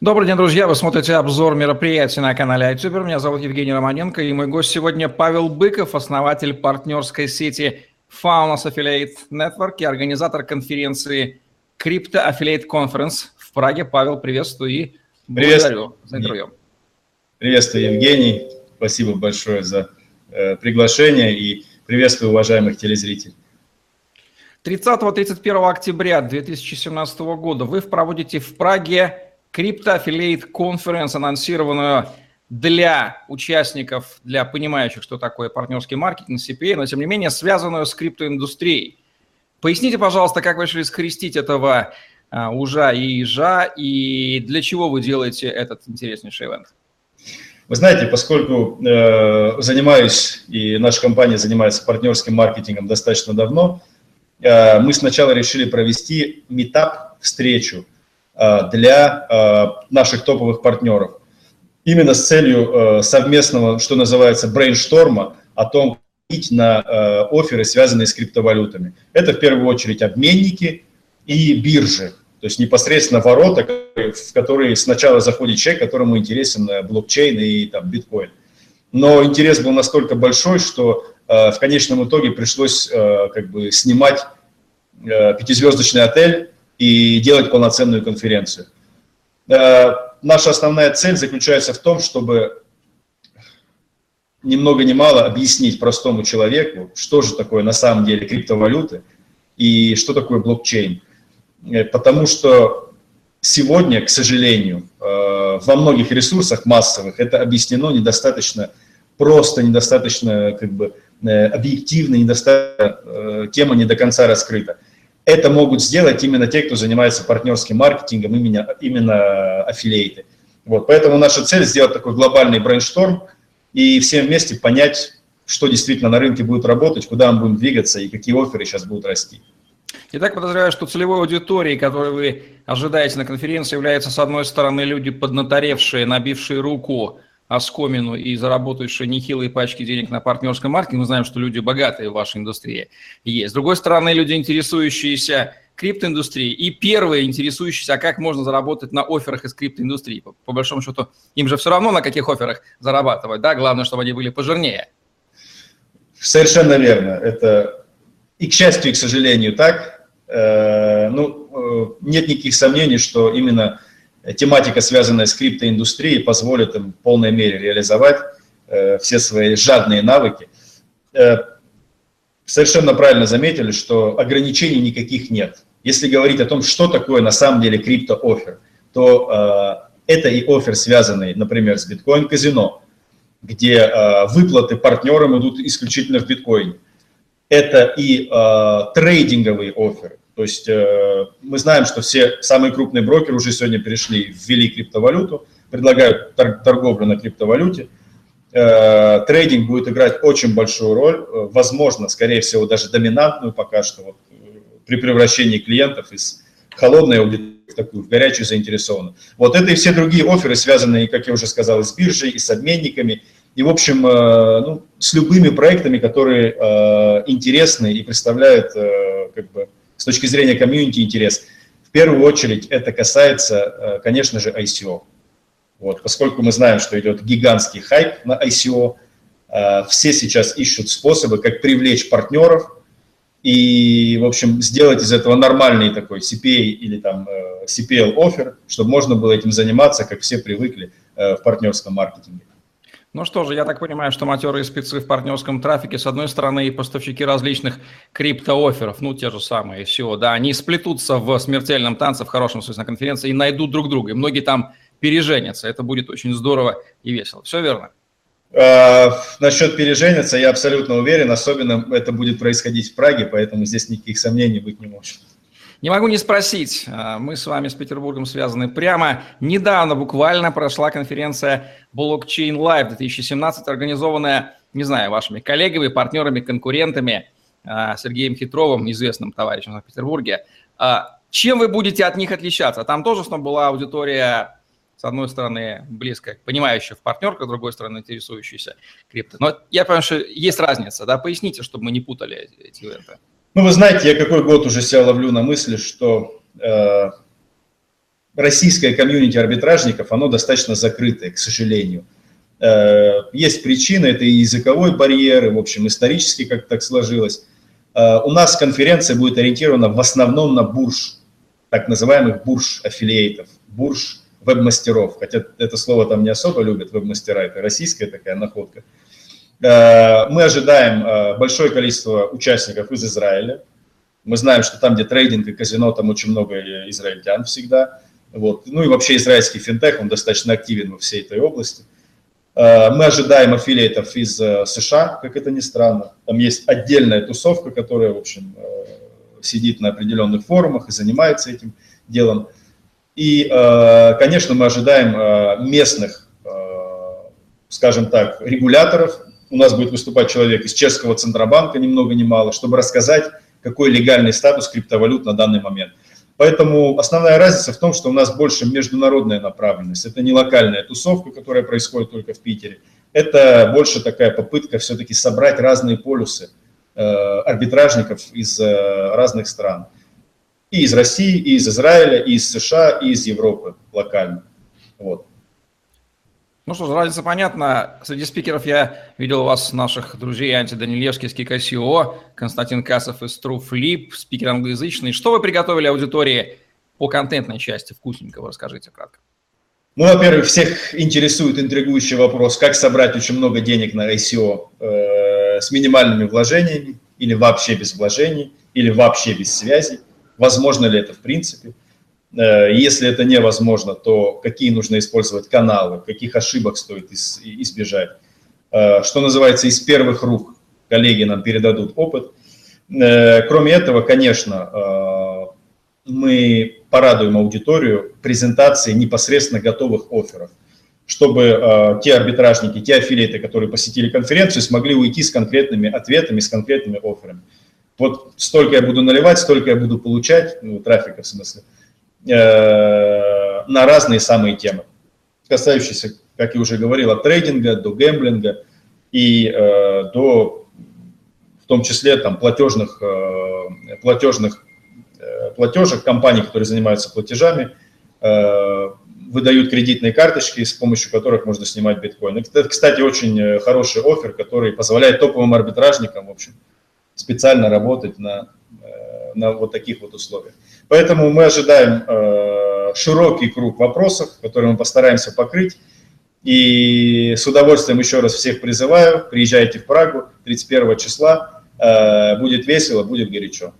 Добрый день, друзья. Вы смотрите обзор мероприятий на канале iTuber. Меня зовут Евгений Романенко, и мой гость сегодня Павел Быков, основатель партнерской сети Faunas Affiliate Network и организатор конференции Crypto Affiliate Conference в Праге. Павел, приветствую и благодарю за интервью. Приветствую, Евгений. Спасибо большое за э, приглашение и приветствую уважаемых телезрителей. 30-31 октября 2017 года вы проводите в Праге Affiliate Conference, анонсированную для участников, для понимающих, что такое партнерский маркетинг, CPA, но тем не менее связанную с криптоиндустрией. Поясните, пожалуйста, как вы решили скрестить этого а, ужа и ежа, и для чего вы делаете этот интереснейший ивент? Вы знаете, поскольку э, занимаюсь, и наша компания занимается партнерским маркетингом достаточно давно, э, мы сначала решили провести метап, встречу для э, наших топовых партнеров. Именно с целью э, совместного, что называется, брейншторма о том, на э, оферы, связанные с криптовалютами. Это в первую очередь обменники и биржи. То есть непосредственно ворота, в которые сначала заходит человек, которому интересен э, блокчейн и там, биткоин. Но интерес был настолько большой, что э, в конечном итоге пришлось э, как бы снимать э, пятизвездочный отель и делать полноценную конференцию. Э, наша основная цель заключается в том, чтобы ни много ни мало объяснить простому человеку, что же такое на самом деле криптовалюты и что такое блокчейн. Э, потому что сегодня, к сожалению, э, во многих ресурсах массовых это объяснено недостаточно просто, недостаточно как бы объективно, недостаточно, тема не до конца раскрыта. Это могут сделать именно те, кто занимается партнерским маркетингом, именно, именно аффилиейты. Вот, поэтому наша цель сделать такой глобальный брейншторм и всем вместе понять, что действительно на рынке будет работать, куда мы будем двигаться и какие оферы сейчас будут расти. Итак, подозреваю, что целевой аудиторией, которую вы ожидаете на конференции, являются, с одной стороны, люди, поднаторевшие, набившие руку оскомину и заработавшие нехилые пачки денег на партнерском маркетинге. Мы знаем, что люди богатые в вашей индустрии есть. С другой стороны, люди, интересующиеся криптоиндустрией. И первые, интересующиеся, а как можно заработать на офферах из криптоиндустрии. По, по большому счету, им же все равно на каких офферах зарабатывать. Да? Главное, чтобы они были пожирнее. Совершенно верно. Это и к счастью, и к сожалению так. Э, ну, э, нет никаких сомнений, что именно тематика, связанная с криптоиндустрией, позволит им в полной мере реализовать э, все свои жадные навыки. Совершенно правильно заметили, что ограничений никаких нет. Если говорить о том, что такое на самом деле крипто-офер, то это и офер, связанный, например, с биткоин-казино, где выплаты партнерам идут исключительно в биткоине это и э, трейдинговые оферы. То есть э, мы знаем, что все самые крупные брокеры уже сегодня перешли, ввели криптовалюту, предлагают тор- торговлю на криптовалюте. Э, трейдинг будет играть очень большую роль, э, возможно, скорее всего, даже доминантную пока что вот, э, при превращении клиентов из холодной аудитории в такую, в горячую заинтересованную. Вот это и все другие оферы, связанные, как я уже сказал, и с биржей, и с обменниками, и, в общем, э, ну, с любыми проектами, которые э, интересны и представляют, э, как бы, с точки зрения комьюнити интерес. В первую очередь это касается, конечно же, ICO. Вот, поскольку мы знаем, что идет гигантский хайп на ICO, все сейчас ищут способы, как привлечь партнеров и, в общем, сделать из этого нормальный такой CPA или там CPL офер, чтобы можно было этим заниматься, как все привыкли в партнерском маркетинге. Ну что же, я так понимаю, что матерые спецы в партнерском трафике, с одной стороны, и поставщики различных криптооферов, ну, те же самые SEO, да, они сплетутся в смертельном танце, в хорошем смысле, на конференции и найдут друг друга. И многие там переженятся. Это будет очень здорово и весело. Все верно? А, насчет переженятся я абсолютно уверен. Особенно это будет происходить в Праге, поэтому здесь никаких сомнений быть не может. Не могу не спросить. А, мы с вами с Петербургом связаны прямо. Недавно буквально прошла конференция Blockchain Live 2017, организованная, не знаю, вашими коллегами, партнерами, конкурентами, а, Сергеем Хитровым, известным товарищем в Петербурге. А, чем вы будете от них отличаться? Там тоже была аудитория, с одной стороны, близко понимающая в партнерках, с другой стороны, интересующаяся крипто. Но я понимаю, что есть разница, да? Поясните, чтобы мы не путали эти ивенты. Ну, вы знаете, я какой год уже себя ловлю на мысли, что э, российское комьюнити арбитражников, оно достаточно закрытое, к сожалению. Э, есть причины, это и языковой барьер, и, в общем, исторически как так сложилось. Э, у нас конференция будет ориентирована в основном на бурж, так называемых бурж-аффилиейтов, бурж веб-мастеров, хотя это слово там не особо любят веб-мастера, это российская такая находка. Э, мы ожидаем большое количество участников из Израиля. Мы знаем, что там, где трейдинг и казино, там очень много израильтян всегда. Вот. Ну и вообще израильский финтех, он достаточно активен во всей этой области. Э, мы ожидаем аффилиатов из э, США, как это ни странно. Там есть отдельная тусовка, которая, в общем, э, сидит на определенных форумах и занимается этим делом. И, конечно, мы ожидаем местных, скажем так, регуляторов. У нас будет выступать человек из чешского Центробанка, ни много ни мало, чтобы рассказать, какой легальный статус криптовалют на данный момент. Поэтому основная разница в том, что у нас больше международная направленность. Это не локальная тусовка, которая происходит только в Питере. Это больше такая попытка все-таки собрать разные полюсы э, арбитражников из э, разных стран. И из России, и из Израиля, и из США, и из Европы локально. Вот. Ну что ж, разница понятна. Среди спикеров я видел у вас наших друзей Анти Данилевский из Кикасио, Константин Касов из Труфлип, спикер англоязычный. Что вы приготовили аудитории по контентной части вкусненького? Расскажите кратко. Ну, во-первых, всех интересует интригующий вопрос, как собрать очень много денег на ICO э, с минимальными вложениями, или вообще без вложений, или вообще без связи. Возможно ли это в принципе? Э, если это невозможно, то какие нужно использовать каналы, каких ошибок стоит избежать. Э, что называется, из первых рук коллеги нам передадут опыт. Э, кроме этого, конечно, мы порадуем аудиторию презентацией непосредственно готовых офферов, чтобы те арбитражники, те аффилиаты, которые посетили конференцию, смогли уйти с конкретными ответами, с конкретными офферами. Вот столько я буду наливать, столько я буду получать, ну, трафика в смысле – Э, на разные самые темы, касающиеся, как я уже говорил, от трейдинга до гэмблинга и э, до, в том числе, там, платежных, э, платежных платежек, компаний, которые занимаются платежами, выдают кредитные карточки, с помощью которых можно снимать биткоин. Это, кстати, очень хороший офер, который позволяет топовым арбитражникам, в общем, специально работать на, на вот таких вот условиях. Поэтому мы ожидаем э, широкий круг вопросов, которые мы постараемся покрыть. И с удовольствием еще раз всех призываю, приезжайте в Прагу 31 числа, э, будет весело, будет горячо.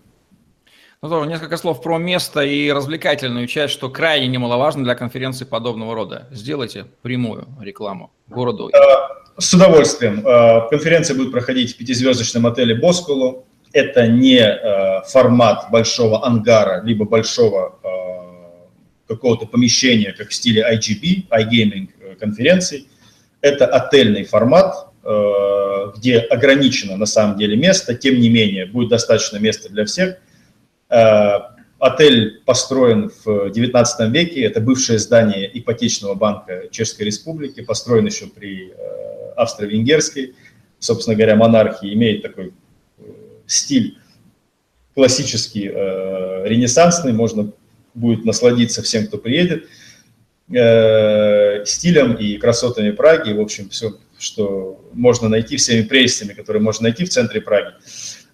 Ну, тоже несколько слов про место и развлекательную часть, что крайне немаловажно для конференции подобного рода. Сделайте прямую рекламу городу. Э, с удовольствием. Э, конференция будет проходить в пятизвездочном отеле «Боскулу» это не э, формат большого ангара, либо большого э, какого-то помещения, как в стиле IGB, iGaming э, конференций. Это отельный формат, где ограничено на самом деле место, тем не менее будет достаточно места для всех. Отель построен в 19 веке, это бывшее здание ипотечного банка Чешской Республики, построен еще при австро-венгерской, собственно говоря, монархии, имеет такой стиль классический, э, ренессансный, можно будет насладиться всем, кто приедет, э, стилем и красотами Праги, в общем, все, что можно найти, всеми прелестями, которые можно найти в центре Праги.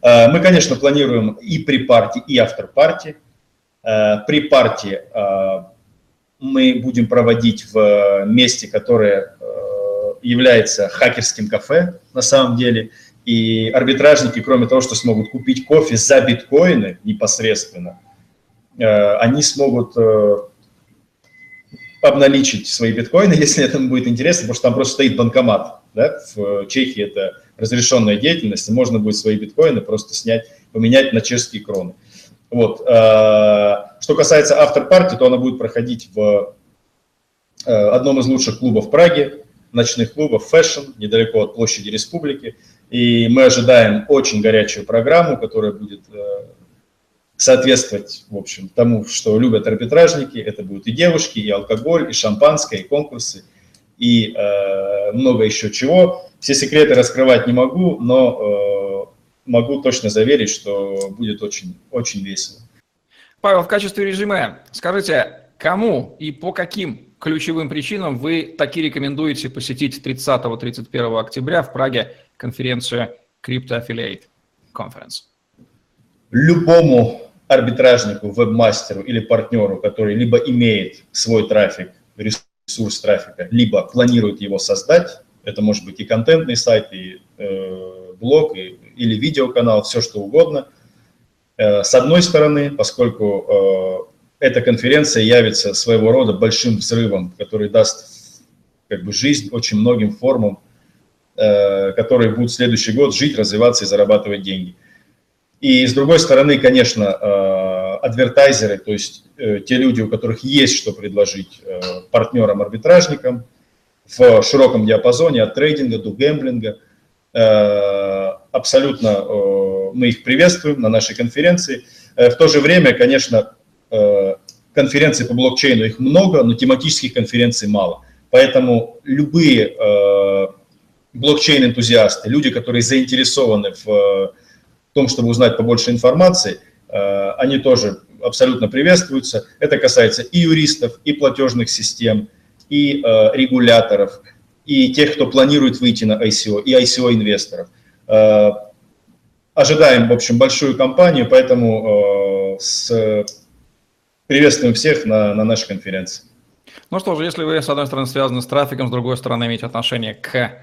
Э, мы, конечно, планируем и при партии, и автор партии. Э, при партии э, мы будем проводить в месте, которое э, является хакерским кафе на самом деле – и арбитражники, кроме того, что смогут купить кофе за биткоины непосредственно, э, они смогут э, обналичить свои биткоины, если это будет интересно, потому что там просто стоит банкомат. Да? В Чехии это разрешенная деятельность, и можно будет свои биткоины просто снять, поменять на чешские кроны. Вот. Э, что касается автор-партии, то она будет проходить в одном из лучших клубов Праги, ночных клубов Fashion, недалеко от площади Республики. И мы ожидаем очень горячую программу, которая будет э, соответствовать, в общем, тому, что любят арбитражники. Это будут и девушки, и алкоголь, и шампанское, и конкурсы, и э, много еще чего. Все секреты раскрывать не могу, но э, могу точно заверить, что будет очень, очень весело. Павел, в качестве режима скажите, кому и по каким ключевым причинам вы таки рекомендуете посетить 30-31 октября в Праге конференцию Crypto Affiliate Conference? Любому арбитражнику, вебмастеру или партнеру, который либо имеет свой трафик, ресурс трафика, либо планирует его создать, это может быть и контентный сайт, и э, блог, и, или видеоканал, все что угодно. Э, с одной стороны, поскольку э, эта конференция явится своего рода большим взрывом, который даст как бы, жизнь очень многим формам, э, которые будут в следующий год жить, развиваться и зарабатывать деньги. И с другой стороны, конечно, э, адвертайзеры, то есть э, те люди, у которых есть что предложить партнерам-арбитражникам в широком диапазоне от трейдинга до гэмблинга, абсолютно мы их приветствуем на нашей конференции. В то же время, конечно, конференций по блокчейну их много, но тематических конференций мало. Поэтому любые блокчейн-энтузиасты, люди, которые заинтересованы в в том, чтобы узнать побольше информации, э, они тоже абсолютно приветствуются. Это касается и юристов, и платежных систем, и э, регуляторов, и тех, кто планирует выйти на ICO, и ICO-инвесторов. Э, ожидаем, в общем, большую компанию, поэтому с... приветствуем всех на, на нашей конференции. Ну что же, если вы, с одной стороны, связаны с трафиком, с другой стороны, имеете отношение к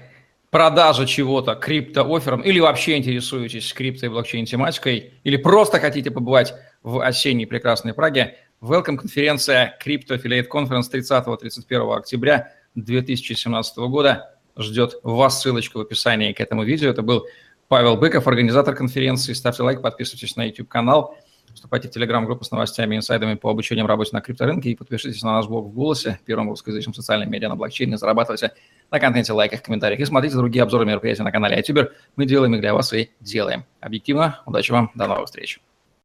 продажа чего-то криптооффером или вообще интересуетесь крипто и блокчейн-тематикой, или просто хотите побывать в осенней прекрасной Праге, welcome конференция Crypto Affiliate Conference 30-31 октября 2017 года ждет вас. Ссылочка в описании к этому видео. Это был Павел Быков, организатор конференции. Ставьте лайк, подписывайтесь на YouTube-канал. Вступайте в телеграм-группу с новостями инсайдами по обучению работе на крипторынке и подпишитесь на наш блог в «Голосе», первом русскоязычном социальном медиа на блокчейне. Зарабатывайте на контенте, лайках, комментариях и смотрите другие обзоры мероприятий на канале iTuber. Мы делаем их для вас и делаем. Объективно. Удачи вам. До новых встреч.